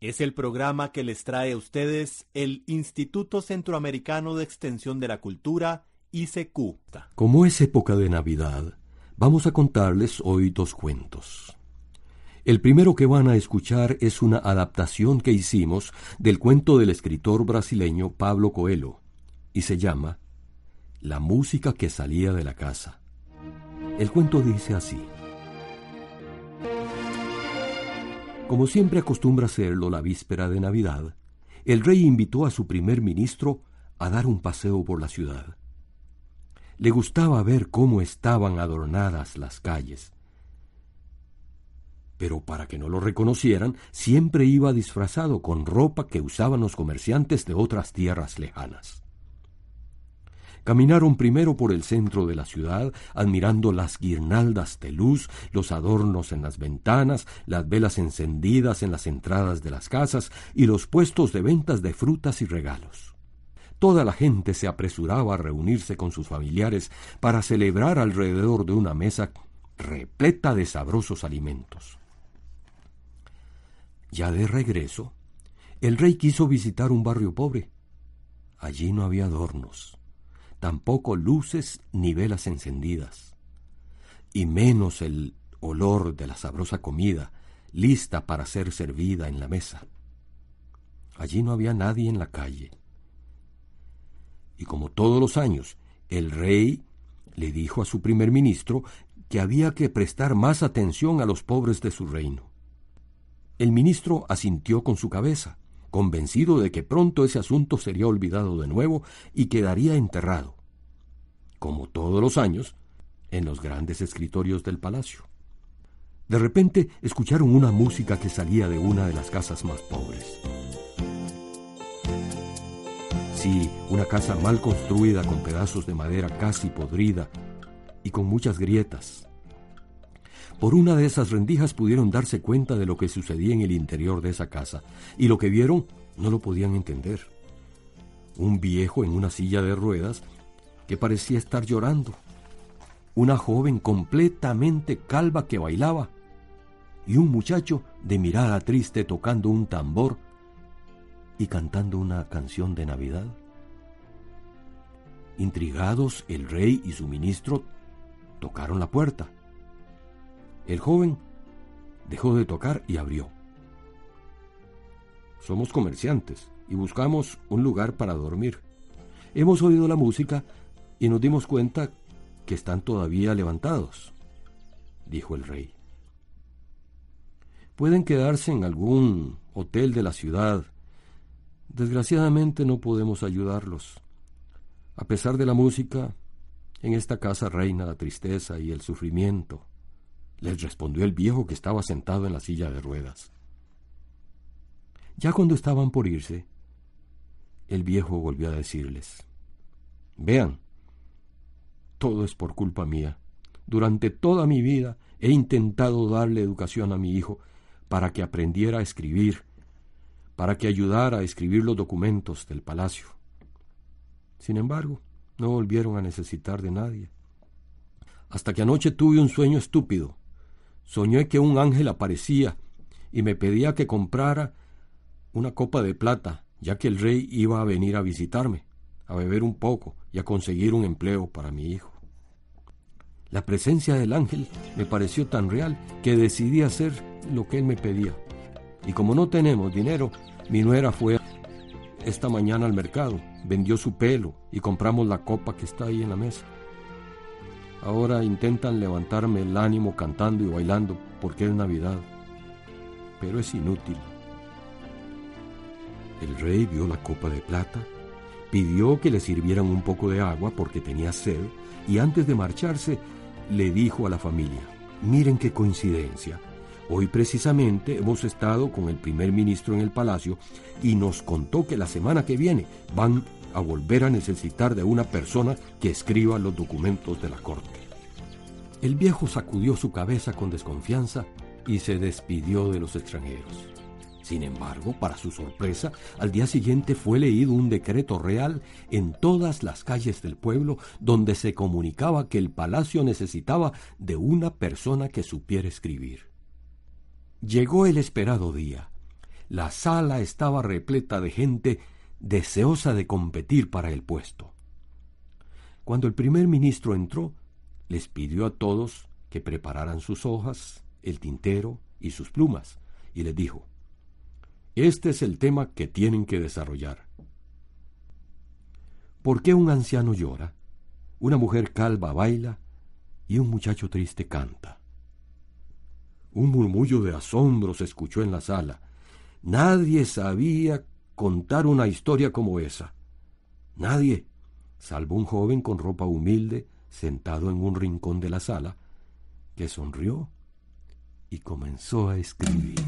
Es el programa que les trae a ustedes el Instituto Centroamericano de Extensión de la Cultura, ICQ. Como es época de Navidad, vamos a contarles hoy dos cuentos. El primero que van a escuchar es una adaptación que hicimos del cuento del escritor brasileño Pablo Coelho, y se llama La música que salía de la casa. El cuento dice así. Como siempre acostumbra hacerlo la víspera de Navidad, el rey invitó a su primer ministro a dar un paseo por la ciudad. Le gustaba ver cómo estaban adornadas las calles. Pero para que no lo reconocieran, siempre iba disfrazado con ropa que usaban los comerciantes de otras tierras lejanas. Caminaron primero por el centro de la ciudad, admirando las guirnaldas de luz, los adornos en las ventanas, las velas encendidas en las entradas de las casas y los puestos de ventas de frutas y regalos. Toda la gente se apresuraba a reunirse con sus familiares para celebrar alrededor de una mesa repleta de sabrosos alimentos. Ya de regreso, el rey quiso visitar un barrio pobre. Allí no había adornos tampoco luces ni velas encendidas, y menos el olor de la sabrosa comida lista para ser servida en la mesa. Allí no había nadie en la calle. Y como todos los años, el rey le dijo a su primer ministro que había que prestar más atención a los pobres de su reino. El ministro asintió con su cabeza, convencido de que pronto ese asunto sería olvidado de nuevo y quedaría enterrado, como todos los años, en los grandes escritorios del palacio. De repente escucharon una música que salía de una de las casas más pobres. Sí, una casa mal construida con pedazos de madera casi podrida y con muchas grietas. Por una de esas rendijas pudieron darse cuenta de lo que sucedía en el interior de esa casa, y lo que vieron no lo podían entender. Un viejo en una silla de ruedas que parecía estar llorando, una joven completamente calva que bailaba, y un muchacho de mirada triste tocando un tambor y cantando una canción de Navidad. Intrigados, el rey y su ministro tocaron la puerta. El joven dejó de tocar y abrió. Somos comerciantes y buscamos un lugar para dormir. Hemos oído la música y nos dimos cuenta que están todavía levantados, dijo el rey. Pueden quedarse en algún hotel de la ciudad. Desgraciadamente no podemos ayudarlos. A pesar de la música, en esta casa reina la tristeza y el sufrimiento les respondió el viejo que estaba sentado en la silla de ruedas. Ya cuando estaban por irse, el viejo volvió a decirles, Vean, todo es por culpa mía. Durante toda mi vida he intentado darle educación a mi hijo para que aprendiera a escribir, para que ayudara a escribir los documentos del palacio. Sin embargo, no volvieron a necesitar de nadie. Hasta que anoche tuve un sueño estúpido soñé que un ángel aparecía y me pedía que comprara una copa de plata, ya que el rey iba a venir a visitarme, a beber un poco y a conseguir un empleo para mi hijo. La presencia del ángel me pareció tan real que decidí hacer lo que él me pedía. Y como no tenemos dinero, mi nuera fue esta mañana al mercado, vendió su pelo y compramos la copa que está ahí en la mesa. Ahora intentan levantarme el ánimo cantando y bailando porque es Navidad. Pero es inútil. El rey vio la copa de plata, pidió que le sirvieran un poco de agua porque tenía sed y antes de marcharse le dijo a la familia, miren qué coincidencia, Hoy precisamente hemos estado con el primer ministro en el palacio y nos contó que la semana que viene van a volver a necesitar de una persona que escriba los documentos de la corte. El viejo sacudió su cabeza con desconfianza y se despidió de los extranjeros. Sin embargo, para su sorpresa, al día siguiente fue leído un decreto real en todas las calles del pueblo donde se comunicaba que el palacio necesitaba de una persona que supiera escribir. Llegó el esperado día. La sala estaba repleta de gente deseosa de competir para el puesto. Cuando el primer ministro entró, les pidió a todos que prepararan sus hojas, el tintero y sus plumas, y les dijo, Este es el tema que tienen que desarrollar. ¿Por qué un anciano llora? Una mujer calva baila y un muchacho triste canta. Un murmullo de asombro se escuchó en la sala. Nadie sabía contar una historia como esa. Nadie, salvo un joven con ropa humilde, sentado en un rincón de la sala, que sonrió y comenzó a escribir.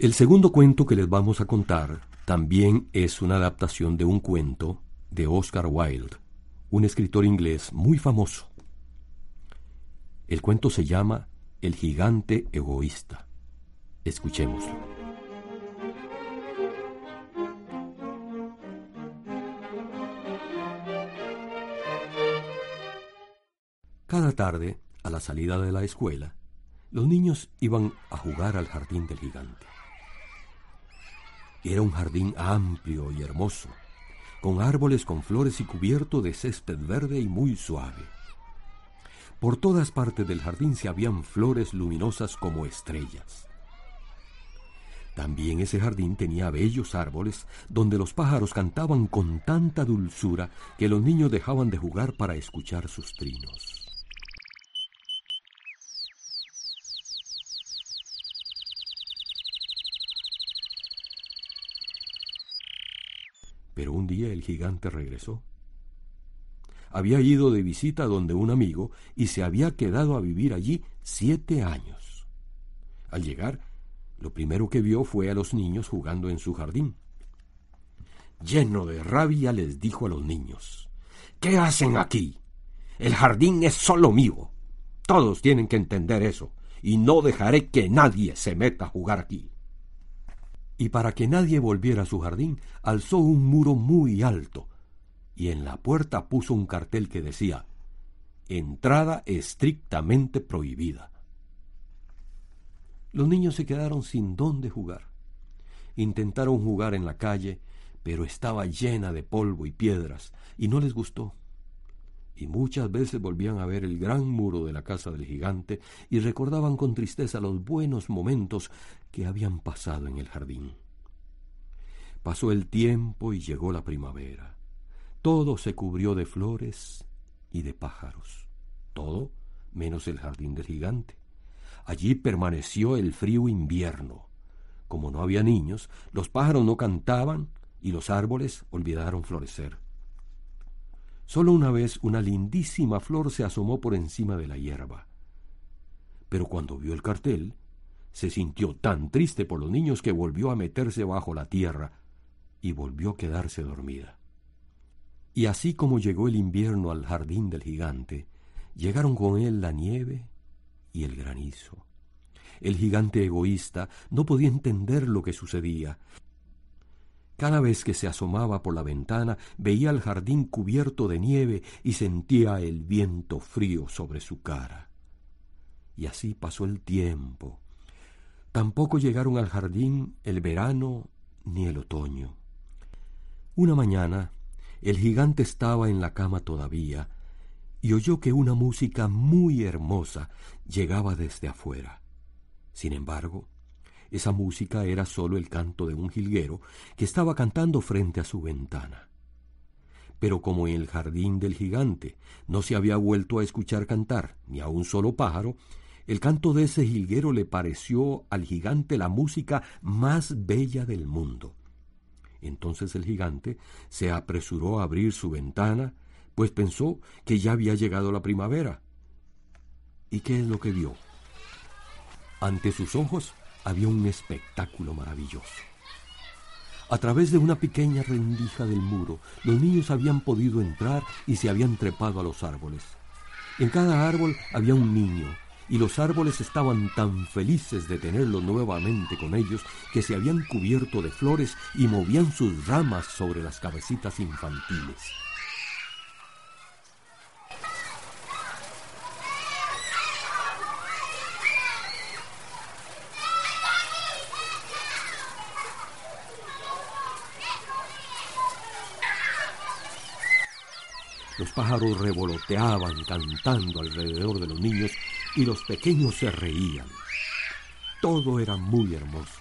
El segundo cuento que les vamos a contar también es una adaptación de un cuento de Oscar Wilde, un escritor inglés muy famoso. El cuento se llama El gigante egoísta. Escuchémoslo. Cada tarde, a la salida de la escuela, los niños iban a jugar al jardín del gigante. Era un jardín amplio y hermoso, con árboles con flores y cubierto de césped verde y muy suave. Por todas partes del jardín se habían flores luminosas como estrellas. También ese jardín tenía bellos árboles donde los pájaros cantaban con tanta dulzura que los niños dejaban de jugar para escuchar sus trinos. Pero un día el gigante regresó. Había ido de visita donde un amigo y se había quedado a vivir allí siete años. Al llegar, Lo primero que vio fue a los niños jugando en su jardín. Lleno de rabia les dijo a los niños, ¿Qué hacen aquí? El jardín es solo mío. Todos tienen que entender eso, y no dejaré que nadie se meta a jugar aquí. Y para que nadie volviera a su jardín, alzó un muro muy alto, y en la puerta puso un cartel que decía Entrada estrictamente prohibida. Los niños se quedaron sin dónde jugar. Intentaron jugar en la calle, pero estaba llena de polvo y piedras, y no les gustó. Y muchas veces volvían a ver el gran muro de la casa del gigante y recordaban con tristeza los buenos momentos que habían pasado en el jardín. Pasó el tiempo y llegó la primavera. Todo se cubrió de flores y de pájaros. Todo menos el jardín del gigante. Allí permaneció el frío invierno. Como no había niños, los pájaros no cantaban y los árboles olvidaron florecer. Solo una vez una lindísima flor se asomó por encima de la hierba. Pero cuando vio el cartel, se sintió tan triste por los niños que volvió a meterse bajo la tierra y volvió a quedarse dormida. Y así como llegó el invierno al jardín del gigante, llegaron con él la nieve y el granizo. El gigante egoísta no podía entender lo que sucedía. Cada vez que se asomaba por la ventana veía el jardín cubierto de nieve y sentía el viento frío sobre su cara. Y así pasó el tiempo. Tampoco llegaron al jardín el verano ni el otoño. Una mañana el gigante estaba en la cama todavía, y oyó que una música muy hermosa llegaba desde afuera. Sin embargo, esa música era sólo el canto de un jilguero que estaba cantando frente a su ventana. Pero como en el jardín del gigante no se había vuelto a escuchar cantar ni a un solo pájaro, el canto de ese jilguero le pareció al gigante la música más bella del mundo. Entonces el gigante se apresuró a abrir su ventana pues pensó que ya había llegado la primavera. ¿Y qué es lo que vio? Ante sus ojos había un espectáculo maravilloso. A través de una pequeña rendija del muro, los niños habían podido entrar y se habían trepado a los árboles. En cada árbol había un niño, y los árboles estaban tan felices de tenerlo nuevamente con ellos que se habían cubierto de flores y movían sus ramas sobre las cabecitas infantiles. Los pájaros revoloteaban cantando alrededor de los niños y los pequeños se reían. Todo era muy hermoso.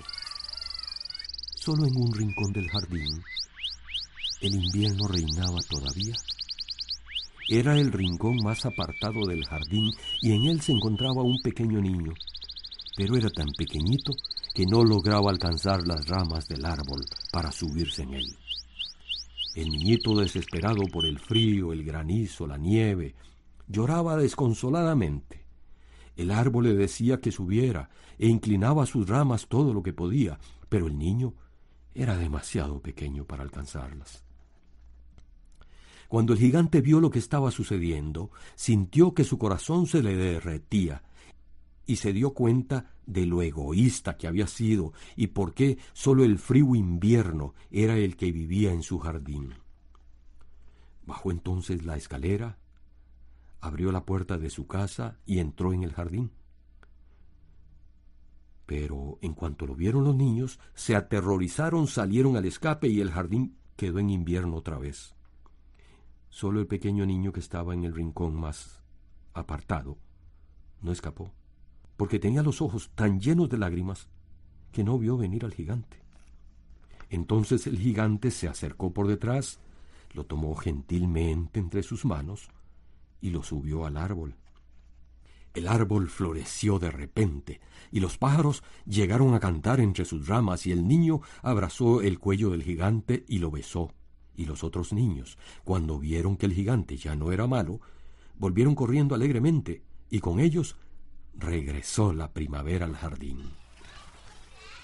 Solo en un rincón del jardín el invierno reinaba todavía. Era el rincón más apartado del jardín y en él se encontraba un pequeño niño, pero era tan pequeñito que no lograba alcanzar las ramas del árbol para subirse en él. El niñito, desesperado por el frío, el granizo, la nieve, lloraba desconsoladamente. El árbol le decía que subiera e inclinaba sus ramas todo lo que podía, pero el niño era demasiado pequeño para alcanzarlas. Cuando el gigante vio lo que estaba sucediendo, sintió que su corazón se le derretía y se dio cuenta de lo egoísta que había sido y por qué sólo el frío invierno era el que vivía en su jardín. Bajó entonces la escalera, abrió la puerta de su casa y entró en el jardín. Pero en cuanto lo vieron los niños, se aterrorizaron, salieron al escape y el jardín quedó en invierno otra vez. Solo el pequeño niño que estaba en el rincón más apartado no escapó porque tenía los ojos tan llenos de lágrimas que no vio venir al gigante. Entonces el gigante se acercó por detrás, lo tomó gentilmente entre sus manos y lo subió al árbol. El árbol floreció de repente, y los pájaros llegaron a cantar entre sus ramas, y el niño abrazó el cuello del gigante y lo besó. Y los otros niños, cuando vieron que el gigante ya no era malo, volvieron corriendo alegremente, y con ellos regresó la primavera al jardín.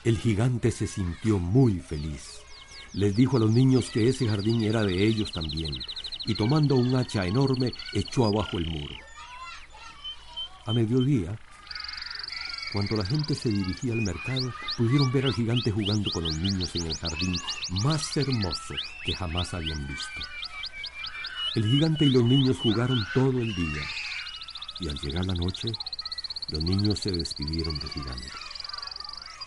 El gigante se sintió muy feliz. Les dijo a los niños que ese jardín era de ellos también, y tomando un hacha enorme echó abajo el muro. A mediodía, cuando la gente se dirigía al mercado, pudieron ver al gigante jugando con los niños en el jardín más hermoso que jamás habían visto. El gigante y los niños jugaron todo el día, y al llegar la noche, los niños se despidieron del gigante.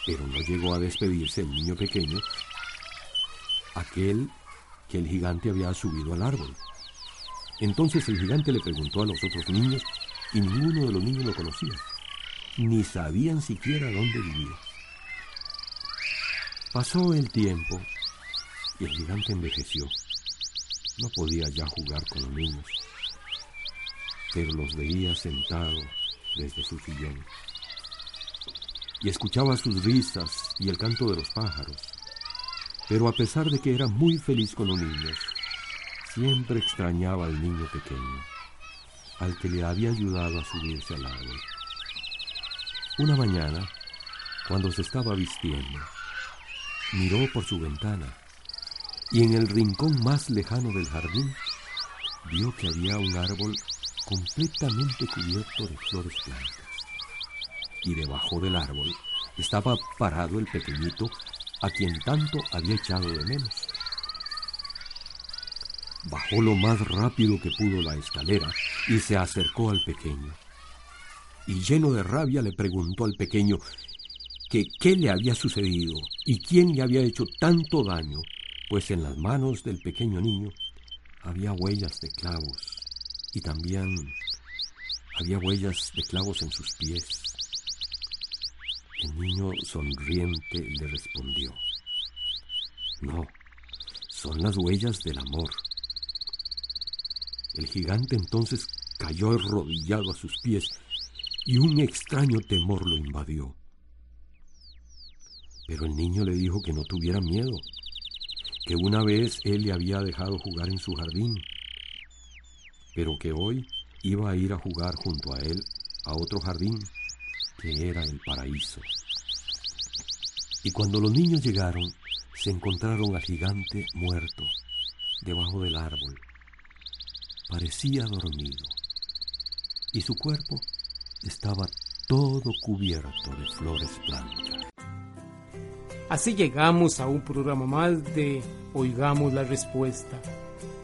Pero no llegó a despedirse el niño pequeño, aquel que el gigante había subido al árbol. Entonces el gigante le preguntó a los otros niños y ninguno de los niños lo conocía, ni sabían siquiera dónde vivía. Pasó el tiempo y el gigante envejeció. No podía ya jugar con los niños, pero los veía sentados desde su sillón y escuchaba sus risas y el canto de los pájaros. Pero a pesar de que era muy feliz con los niños, siempre extrañaba al niño pequeño, al que le había ayudado a subirse al árbol. Una mañana, cuando se estaba vistiendo, miró por su ventana y en el rincón más lejano del jardín vio que había un árbol completamente cubierto de flores blancas y debajo del árbol estaba parado el pequeñito a quien tanto había echado de menos. Bajó lo más rápido que pudo la escalera y se acercó al pequeño. Y lleno de rabia le preguntó al pequeño que qué le había sucedido y quién le había hecho tanto daño, pues en las manos del pequeño niño había huellas de clavos y también había huellas de clavos en sus pies. El niño sonriente le respondió, no, son las huellas del amor. El gigante entonces cayó arrodillado a sus pies y un extraño temor lo invadió. Pero el niño le dijo que no tuviera miedo, que una vez él le había dejado jugar en su jardín, pero que hoy iba a ir a jugar junto a él a otro jardín que era el paraíso. Y cuando los niños llegaron, se encontraron al gigante muerto debajo del árbol. Parecía dormido y su cuerpo estaba todo cubierto de flores blancas. Así llegamos a un programa más de Oigamos la Respuesta.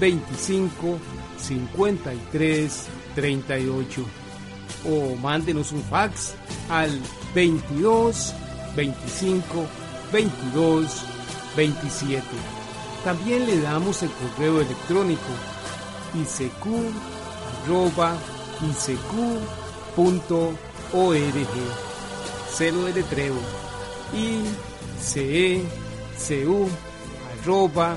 25 53 38 o mándenos un fax al 22 25 22 27. También le damos el correo electrónico isq Celo de letreo icecu arroba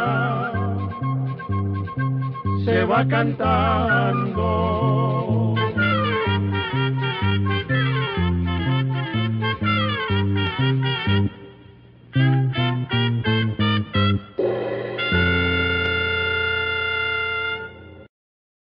va cantando.